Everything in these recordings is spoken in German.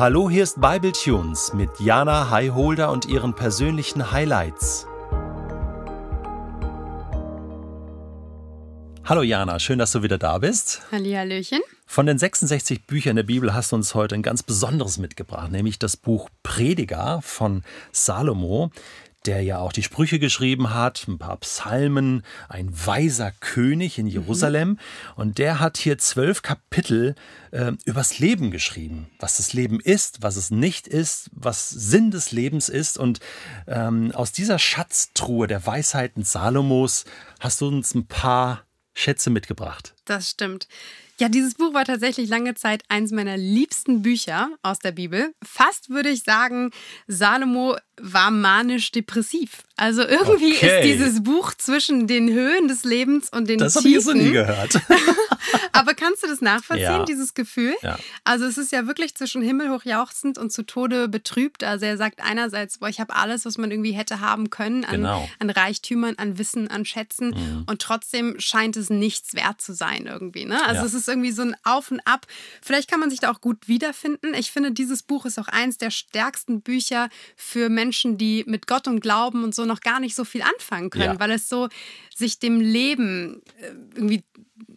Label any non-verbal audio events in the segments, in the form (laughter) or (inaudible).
Hallo, hier ist Bible Tunes mit Jana Highholder und ihren persönlichen Highlights. Hallo Jana, schön, dass du wieder da bist. Hallihallöchen. Von den 66 Büchern der Bibel hast du uns heute ein ganz besonderes mitgebracht, nämlich das Buch Prediger von Salomo der ja auch die Sprüche geschrieben hat, ein paar Psalmen, ein weiser König in Jerusalem. Mhm. Und der hat hier zwölf Kapitel äh, übers Leben geschrieben. Was das Leben ist, was es nicht ist, was Sinn des Lebens ist. Und ähm, aus dieser Schatztruhe der Weisheiten Salomos hast du uns ein paar Schätze mitgebracht. Das stimmt. Ja, dieses Buch war tatsächlich lange Zeit eins meiner liebsten Bücher aus der Bibel. Fast würde ich sagen, Salomo war manisch-depressiv. Also irgendwie okay. ist dieses Buch zwischen den Höhen des Lebens und den das Tiefen. Das habe ich so nie gehört. (laughs) Aber kannst du das nachvollziehen, ja. dieses Gefühl? Ja. Also es ist ja wirklich zwischen himmelhoch jauchzend und zu Tode betrübt. Also er sagt einerseits, boah, ich habe alles, was man irgendwie hätte haben können an, genau. an Reichtümern, an Wissen, an Schätzen. Mhm. Und trotzdem scheint es nichts wert zu sein irgendwie. Ne? Also ja. es ist irgendwie so ein Auf und Ab. Vielleicht kann man sich da auch gut wiederfinden. Ich finde, dieses Buch ist auch eins der stärksten Bücher für Menschen, die mit Gott und Glauben und so noch gar nicht so viel anfangen können, ja. weil es so sich dem Leben äh, irgendwie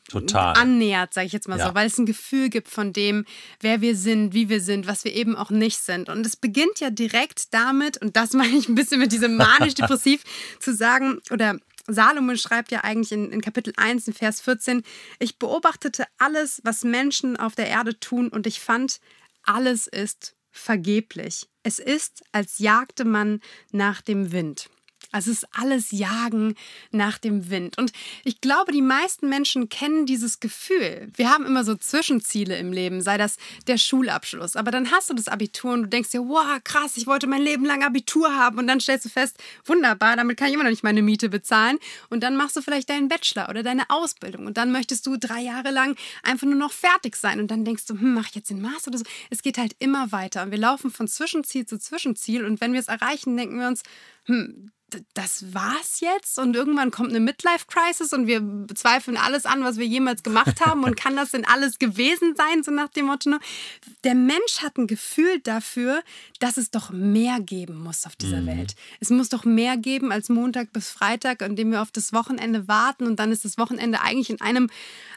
Total. annähert, sage ich jetzt mal Ja. so, weil es ein Gefühl gibt von dem, wer wir sind, wie wir sind, was wir eben auch nicht sind. Und es beginnt ja direkt damit, und das (laughs) meine ich ein bisschen mit diesem manisch-depressiv, (laughs) zu sagen, oder Salomon schreibt ja eigentlich in, in Kapitel 1, in Vers 14, ich beobachtete alles, was Menschen auf der Erde tun, und ich fand, alles ist vergeblich. Es ist, als jagte man nach dem Wind. Also es ist alles Jagen nach dem Wind. Und ich glaube, die meisten Menschen kennen dieses Gefühl. Wir haben immer so Zwischenziele im Leben, sei das der Schulabschluss. Aber dann hast du das Abitur und du denkst dir, wow, krass, ich wollte mein Leben lang Abitur haben. Und dann stellst du fest, wunderbar, damit kann ich immer noch nicht meine Miete bezahlen. Und dann machst du vielleicht deinen Bachelor oder deine Ausbildung. Und dann möchtest du drei Jahre lang einfach nur noch fertig sein. Und dann denkst du, hm, mach ich jetzt den Master oder so. Es geht halt immer weiter. Und wir laufen von Zwischenziel zu Zwischenziel. Und wenn wir es erreichen, denken wir uns, hm, das war's jetzt und irgendwann kommt eine Midlife-Crisis und wir bezweifeln alles an, was wir jemals gemacht haben und (laughs) kann das denn alles gewesen sein, so nach dem Motto. Der Mensch hat ein Gefühl dafür, dass es doch mehr geben muss auf dieser Mhm. Welt. Es muss doch mehr geben als Montag bis Freitag, an dem wir auf das Wochenende warten und dann ist das Wochenende eigentlich in einem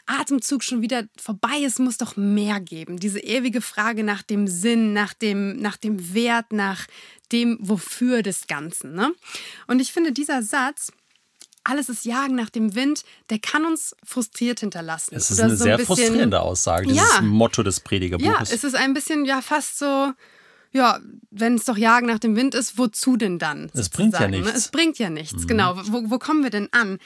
Atemzug schon wieder vorbei. Es muss doch mehr geben. Diese ewige Frage nach dem Sinn, nach dem, nach dem Wert, nach dem Wofür des Ganzen. Ne? Und ich finde, dieser Satz, alles ist Jagen nach dem Wind, der kann uns frustriert hinterlassen. Es ist Oder eine so sehr ein bisschen- frustrierende Aussage, dieses Ja. Motto des Ja, Predigerbuches. es ist ein bisschen ja fast so, ja, wenn es doch Jagen nach dem Wind ist, wozu denn dann? Es bringt ja ne? nichts. Mhm. Es bringt ja nichts, genau. Wo, wo kommen wir denn an?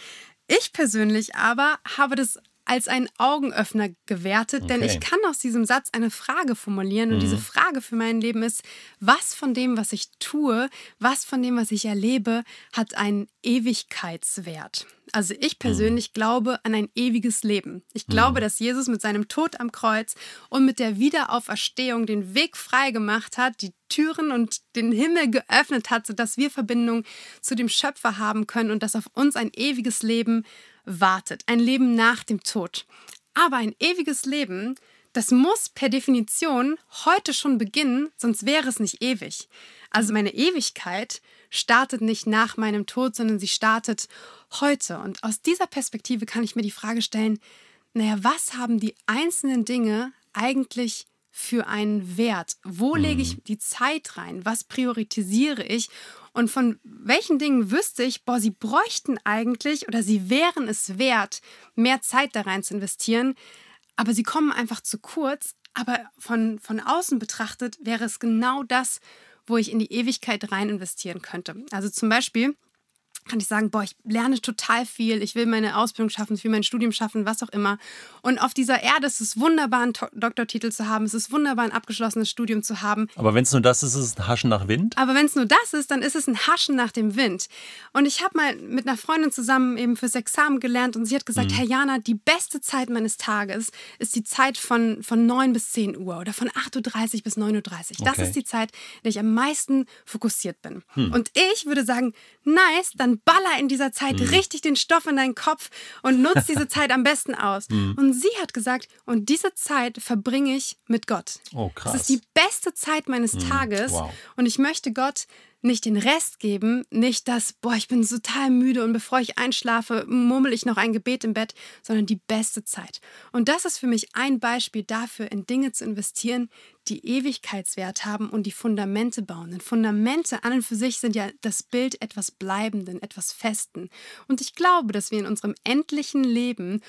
Ich persönlich aber habe das als einen Augenöffner gewertet, denn Okay. ich kann aus diesem Satz eine Frage formulieren und diese Mhm. Frage für mein Leben ist, was von dem, was ich tue, was von dem, was ich erlebe, hat einen Ewigkeitswert. Also ich persönlich glaube an ein ewiges Leben. Ich glaube, dass Jesus mit seinem Tod am Kreuz und mit der Wiederauferstehung den Weg frei gemacht hat, die Türen und den Himmel geöffnet hat, sodass wir Verbindung zu dem Schöpfer haben können und dass auf uns ein ewiges Leben wartet. Ein Leben nach dem Tod. Aber ein ewiges Leben, das muss per Definition heute schon beginnen, sonst wäre es nicht ewig. Also meine Ewigkeit startet nicht nach meinem Tod, sondern sie startet heute. Und aus dieser Perspektive kann ich mir die Frage stellen, naja, was haben die einzelnen Dinge eigentlich für einen Wert? Wo lege ich die Zeit rein? Was priorisiere ich? Und von welchen Dingen wüsste ich, boah, sie bräuchten eigentlich oder sie wären es wert, mehr Zeit da rein zu investieren, aber sie kommen einfach zu kurz. Aber von, von außen betrachtet wäre es genau das, wo ich in die Ewigkeit rein investieren könnte. Also zum Beispiel kann ich sagen, boah, ich lerne total viel, ich will meine Ausbildung schaffen, ich will mein Studium schaffen, was auch immer. Und auf dieser Erde ist es wunderbar, einen To- Doktortitel zu haben, es ist wunderbar, ein abgeschlossenes Studium zu haben. Aber wenn es nur das ist, ist es ein Haschen nach Wind. Aber wenn es nur das ist, dann ist es ein Haschen nach dem Wind. Und ich habe mal mit einer Freundin zusammen eben fürs Examen gelernt und sie hat gesagt, Herr Jana, die beste Zeit meines Tages ist die Zeit von, von 9 bis 10 Uhr oder von 8.30 Uhr bis 9.30 Uhr. Das Okay. ist die Zeit, in der ich am meisten fokussiert bin. Und ich würde sagen, nice, dann dann baller in dieser Zeit mhm. richtig den Stoff in deinen Kopf und nutz diese (laughs) Zeit am besten aus. Mhm. Und sie hat gesagt, und diese Zeit verbringe ich mit Gott. Oh, krass. Das ist die beste Zeit meines mhm. Tages wow. und ich möchte Gott nicht den Rest geben, nicht das, boah, ich bin total müde und bevor ich einschlafe, murmel ich noch ein Gebet im Bett, sondern die beste Zeit. Und das ist für mich ein Beispiel dafür, in Dinge zu investieren, die Ewigkeitswert haben und die Fundamente bauen. Denn Fundamente an und für sich sind ja das Bild etwas Bleibenden, etwas Festen. Und ich glaube, dass wir in unserem endlichen Leben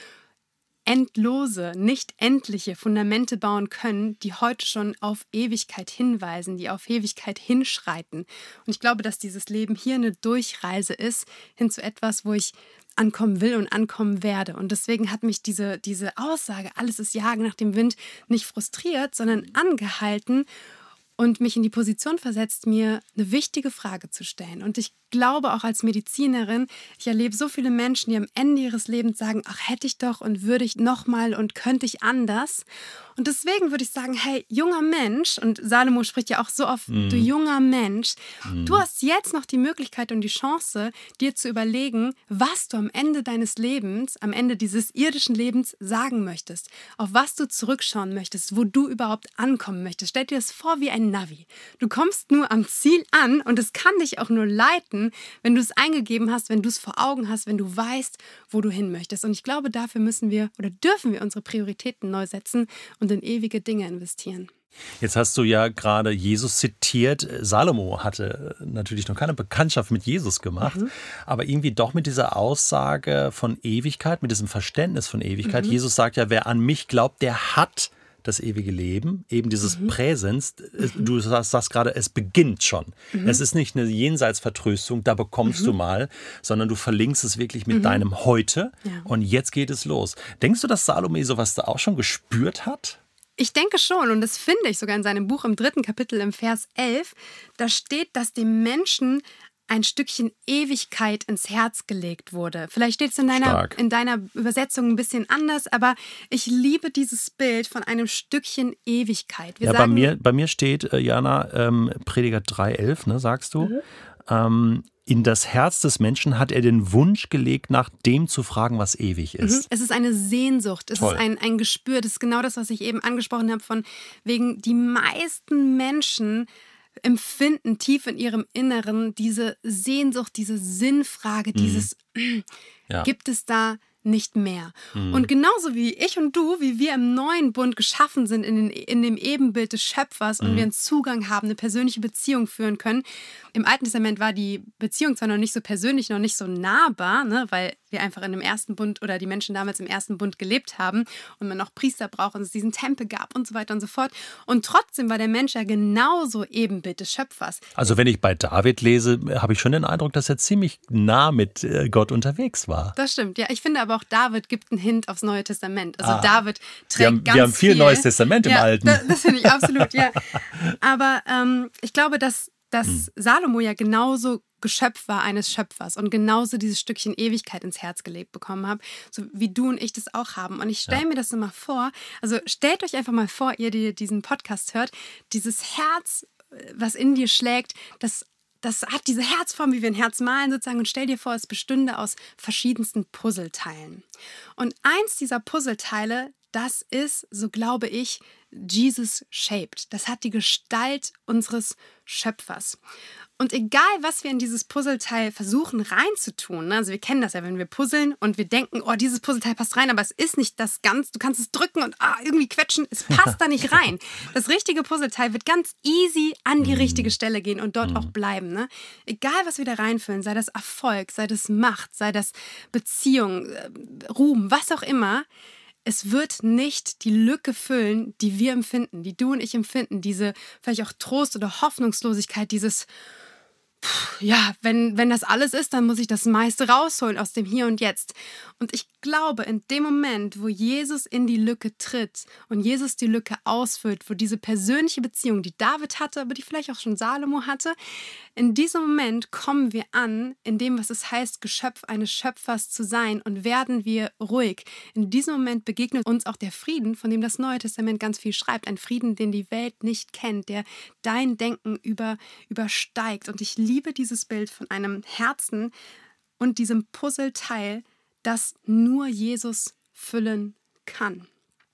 endlose, nicht endliche Fundamente bauen können, die heute schon auf Ewigkeit hinweisen, die auf Ewigkeit hinschreiten. Und ich glaube, dass dieses Leben hier eine Durchreise ist hin zu etwas, wo ich ankommen will und ankommen werde. Und deswegen hat mich diese, diese Aussage, alles ist Jagen nach dem Wind, nicht frustriert, sondern angehalten und mich in die Position versetzt, mir eine wichtige Frage zu stellen. Und ich glaube auch als Medizinerin, ich erlebe so viele Menschen, die am Ende ihres Lebens sagen, ach hätte ich doch und würde ich noch mal und könnte ich anders. Und deswegen würde ich sagen, hey, junger Mensch, und Salomo spricht ja auch so oft, mm. du junger Mensch, mm. du hast jetzt noch die Möglichkeit und die Chance, dir zu überlegen, was du am Ende deines Lebens, am Ende dieses irdischen Lebens sagen möchtest, auf was du zurückschauen möchtest, wo du überhaupt ankommen möchtest. Stell dir das vor wie ein Navi. Du kommst nur am Ziel an und es kann dich auch nur leiten wenn du es eingegeben hast, wenn du es vor Augen hast, wenn du weißt, wo du hin möchtest. Und ich glaube, dafür müssen wir oder dürfen wir unsere Prioritäten neu setzen und in ewige Dinge investieren. Jetzt hast du ja gerade Jesus zitiert. Salomo hatte natürlich noch keine Bekanntschaft mit Jesus gemacht, mhm. aber irgendwie doch mit dieser Aussage von Ewigkeit, mit diesem Verständnis von Ewigkeit. Mhm. Jesus sagt ja, wer an mich glaubt, der hat das ewige Leben, eben dieses mhm. Präsens. Mhm. Du sagst, sagst, gerade, es beginnt schon. Mhm. Es ist nicht eine Jenseitsvertröstung, da bekommst du mhm. mal, sondern du verlinkst es wirklich mit mhm. deinem Heute ja. und jetzt geht es los. Denkst du, dass Salome sowas da auch schon gespürt hat? Ich denke schon, und das finde ich sogar in seinem Buch im dritten Kapitel im Vers 11, da steht, dass dem Menschen ein Stückchen Ewigkeit ins Herz gelegt wurde. Vielleicht steht es in deiner, in deiner Übersetzung ein bisschen anders, aber ich liebe dieses Bild von einem Stückchen Ewigkeit. Wir ja, bei mir, bei mir steht, äh, Jana, ähm, Prediger 3,11, ne, sagst du, mhm. ähm, in das Herz des Menschen hat er den Wunsch gelegt, nach dem zu fragen, was ewig ist. Mhm. Es ist eine Sehnsucht, es Toll. ist ein, ein Gespür. Das ist genau das, was ich eben angesprochen habe, von wegen die meisten Menschen empfinden tief in ihrem Inneren diese Sehnsucht, diese Sinnfrage, mhm. dieses (clears throat) ja. gibt es da nicht mehr. Mhm. Und genauso wie ich und du, wie wir im neuen Bund geschaffen sind in, den, in dem Ebenbild des Schöpfers und mhm. wir einen Zugang haben, eine persönliche Beziehung führen können. Im Alten Testament war die Beziehung zwar noch nicht so persönlich, noch nicht so nahbar, ne, weil wir einfach in dem ersten Bund oder die Menschen damals im ersten Bund gelebt haben und man noch Priester braucht und es diesen Tempel gab und so weiter und so fort. Und trotzdem war der Mensch ja genauso Ebenbild des Schöpfers. Also wenn ich bei David lese, habe ich schon den Eindruck, dass er ziemlich nah mit äh, Gott unterwegs war. Das stimmt, ja. Ich finde aber auch David gibt einen Hint aufs Neue Testament. Also ah, David trägt wir haben, ganz Wir haben viel, viel. Neues Testament im ja, Alten. Das, das finde ich (laughs) absolut, ja. Aber ähm, ich glaube, dass dass hm. Salomo ja genauso Geschöpf war eines Schöpfers und genauso dieses Stückchen Ewigkeit ins Herz gelegt bekommen habe, so wie du und ich das auch haben. Und ich stelle ja. mir das mal vor, also stellt euch einfach mal vor, ihr, die diesen Podcast hört, dieses Herz, was in dir schlägt, das das hat diese Herzform, wie wir ein Herz malen sozusagen. Und stell dir vor, es bestünde aus verschiedensten Puzzleteilen. Und eins dieser Puzzleteile, das ist, so glaube ich, Jesus shaped. Das hat die Gestalt unseres Schöpfers. Und egal, was wir in dieses Puzzleteil versuchen reinzutun, ne, also wir kennen das ja, wenn wir puzzeln und wir denken, oh, dieses Puzzleteil passt rein, aber es ist nicht das ganz, du kannst es drücken und ah, irgendwie quetschen, es passt da nicht rein. (laughs) Das richtige Puzzleteil wird ganz easy an die richtige mhm. Stelle gehen und dort auch mhm. bleiben. Ne? Egal, was wir da reinfüllen, sei das Erfolg, sei das Macht, sei das Beziehung, äh, Ruhm, was auch immer, es wird nicht die Lücke füllen, die wir empfinden, die du und ich empfinden, diese vielleicht auch Trost oder Hoffnungslosigkeit, dieses ja, wenn, wenn das alles ist, dann muss ich das meiste rausholen aus dem Hier und Jetzt. Und ich glaube, in dem Moment, wo Jesus in die Lücke tritt und Jesus die Lücke ausfüllt, wo diese persönliche Beziehung, die David hatte, aber die vielleicht auch schon Salomo hatte, in diesem Moment kommen wir an, in dem, was es heißt, Geschöpf eines Schöpfers zu sein und werden wir ruhig. In diesem Moment begegnet uns auch der Frieden, von dem das Neue Testament ganz viel schreibt. Ein Frieden, den die Welt nicht kennt, der dein Denken über, übersteigt. Und ich liebe dieses Bild von einem Herzen, und diesem Puzzleteil, das nur Jesus füllen kann.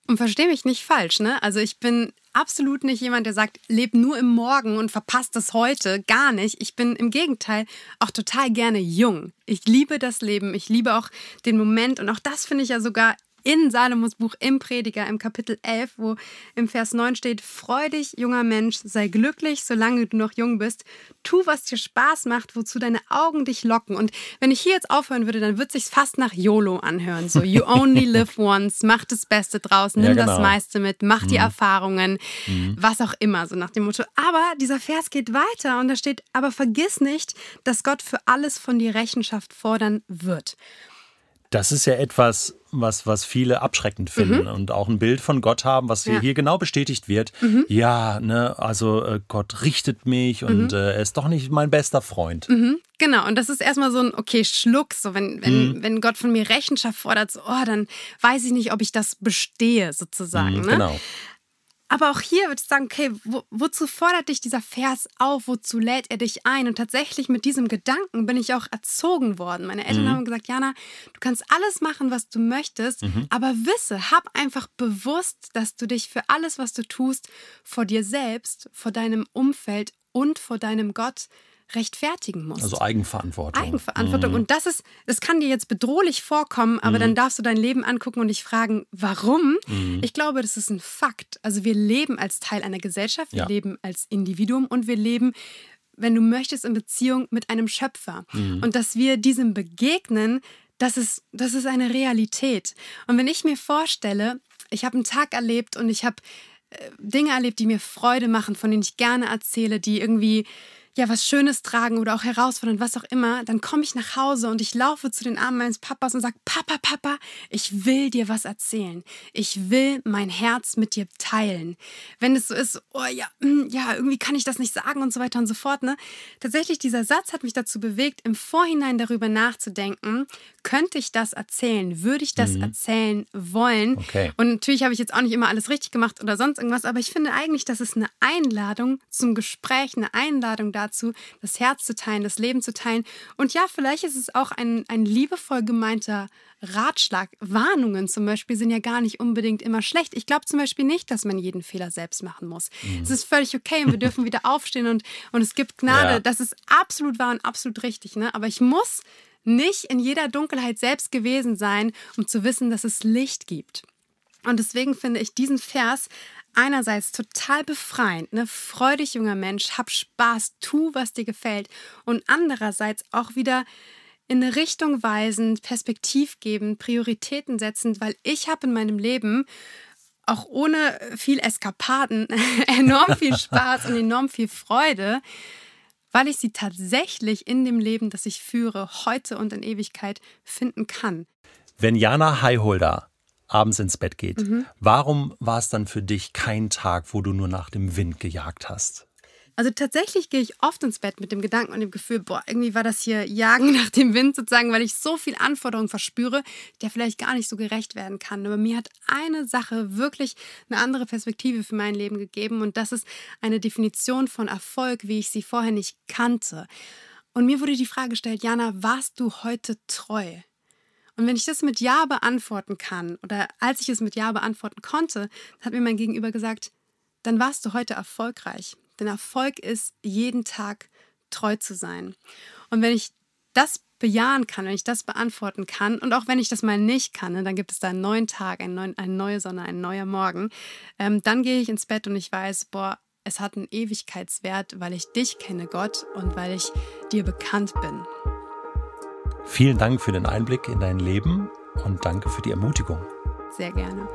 Und verstehe mich nicht falsch, ne? Also ich bin absolut nicht jemand, der sagt, leb nur im Morgen und verpasst das heute. Gar nicht. Ich bin im Gegenteil auch total gerne jung. Ich liebe das Leben. Ich liebe auch den Moment. Und auch das finde ich ja sogar in Salomos Buch im Prediger im Kapitel 11, wo im Vers 9 steht, freu dich, junger Mensch, sei glücklich, solange du noch jung bist. Tu, was dir Spaß macht, wozu deine Augen dich locken. Und wenn ich hier jetzt aufhören würde, dann würde es sich fast nach YOLO anhören. So, you only (laughs) live once, mach das Beste draus, nimm ja, genau. das meiste mit, mach mhm. die Erfahrungen, mhm. was auch immer, so nach dem Motto. Aber dieser Vers geht weiter und da steht, aber vergiss nicht, dass Gott für alles von dir Rechenschaft fordern wird. Das ist ja etwas, was, was viele abschreckend finden mhm. und auch ein Bild von Gott haben, was ja. hier genau bestätigt wird. Mhm. Ja, ne, also äh, Gott richtet mich und mhm. äh, er ist doch nicht mein bester Freund. Mhm. Genau, und das ist erstmal so ein, okay, Schluck, so wenn, wenn, mhm. wenn Gott von mir Rechenschaft fordert, so, oh, dann weiß ich nicht, ob ich das bestehe, sozusagen. Mhm, ne? Genau. Aber auch hier würde ich sagen, okay, wo, wozu fordert dich dieser Vers auf? Wozu lädt er dich ein? Und tatsächlich mit diesem Gedanken bin ich auch erzogen worden. Meine Eltern mhm. haben gesagt, Jana, du kannst alles machen, was du möchtest, mhm. aber wisse, hab einfach bewusst, dass du dich für alles, was du tust, vor dir selbst, vor deinem Umfeld und vor deinem Gott rechtfertigen musst. Also Eigenverantwortung. Eigenverantwortung. Mhm. Und das ist, das kann dir jetzt bedrohlich vorkommen, aber mhm. dann darfst du dein Leben angucken und dich fragen, warum? Mhm. Ich glaube, das ist ein Fakt. Also wir leben als Teil einer Gesellschaft, wir ja. leben als Individuum und wir leben wenn du möchtest, in Beziehung mit einem Schöpfer. Mhm. Und dass wir diesem begegnen, das ist, das ist eine Realität. Und wenn ich mir vorstelle, ich habe einen Tag erlebt und ich habe äh, Dinge erlebt, die mir Freude machen, von denen ich gerne erzähle, die irgendwie ja was Schönes tragen oder auch herausfordern, was auch immer, dann komme ich nach Hause und ich laufe zu den Armen meines Papas und sage, Papa, Papa, ich will dir was erzählen. Ich will mein Herz mit dir teilen. Wenn es so ist, oh ja, mm, ja, irgendwie kann ich das nicht sagen und so weiter und so fort. Ne? Tatsächlich, dieser Satz hat mich dazu bewegt, im Vorhinein darüber nachzudenken, könnte ich das erzählen? Würde ich das mhm. erzählen wollen? Okay. Und natürlich habe ich jetzt auch nicht immer alles richtig gemacht oder sonst irgendwas, aber ich finde eigentlich, das ist eine Einladung zum Gespräch, eine Einladung dazu, das Herz zu teilen, das Leben zu teilen. Und ja, vielleicht ist es auch ein, ein liebevoll gemeinter Ratschlag. Warnungen zum Beispiel sind ja gar nicht unbedingt immer schlecht. Ich glaube zum Beispiel nicht, dass man jeden Fehler selbst machen muss. Mhm. Es ist völlig okay und wir dürfen wieder aufstehen und, und es gibt Gnade. Ja. Das ist absolut wahr und absolut richtig. Ne? Aber ich muss nicht in jeder Dunkelheit selbst gewesen sein, um zu wissen, dass es Licht gibt. Und deswegen finde ich diesen Vers einerseits total befreiend, ne? Freu dich, junger Mensch, hab Spaß, tu, was dir gefällt. Und andererseits auch wieder in eine Richtung weisend, perspektivgebend, Prioritäten setzend, weil ich habe in meinem Leben auch ohne viel Eskapaden (laughs) enorm viel Spaß und enorm viel Freude weil ich sie tatsächlich in dem Leben, das ich führe, heute und in Ewigkeit finden kann. Wenn Jana Highholder abends ins Bett geht, mhm. warum war es dann für dich kein Tag, wo du nur nach dem Wind gejagt hast? Also tatsächlich gehe ich oft ins Bett mit dem Gedanken und dem Gefühl, boah, irgendwie war das hier Jagen (laughs) nach dem Wind sozusagen, weil ich so viel Anforderungen verspüre, der vielleicht gar nicht so gerecht werden kann. Aber mir hat eine Sache wirklich eine andere Perspektive für mein Leben gegeben und das ist eine Definition von Erfolg, wie ich sie vorher nicht kannte. Und mir wurde die Frage gestellt, Jana, warst du heute treu? Und wenn ich das mit Ja beantworten kann oder als ich es mit Ja beantworten konnte, hat mir mein Gegenüber gesagt, dann warst du heute erfolgreich. Denn Erfolg ist, jeden Tag treu zu sein. Und wenn ich das bejahen kann, wenn ich das beantworten kann und auch wenn ich das mal nicht kann, ne, dann gibt es da einen neuen Tag, einen neuen, eine neue Sonne, ein neuer Morgen, ähm, dann gehe ich ins Bett und ich weiß, boah, es hat einen Ewigkeitswert, weil ich dich kenne, Gott, und weil ich dir bekannt bin. Vielen Dank für den Einblick in dein Leben und danke für die Ermutigung. Sehr gerne.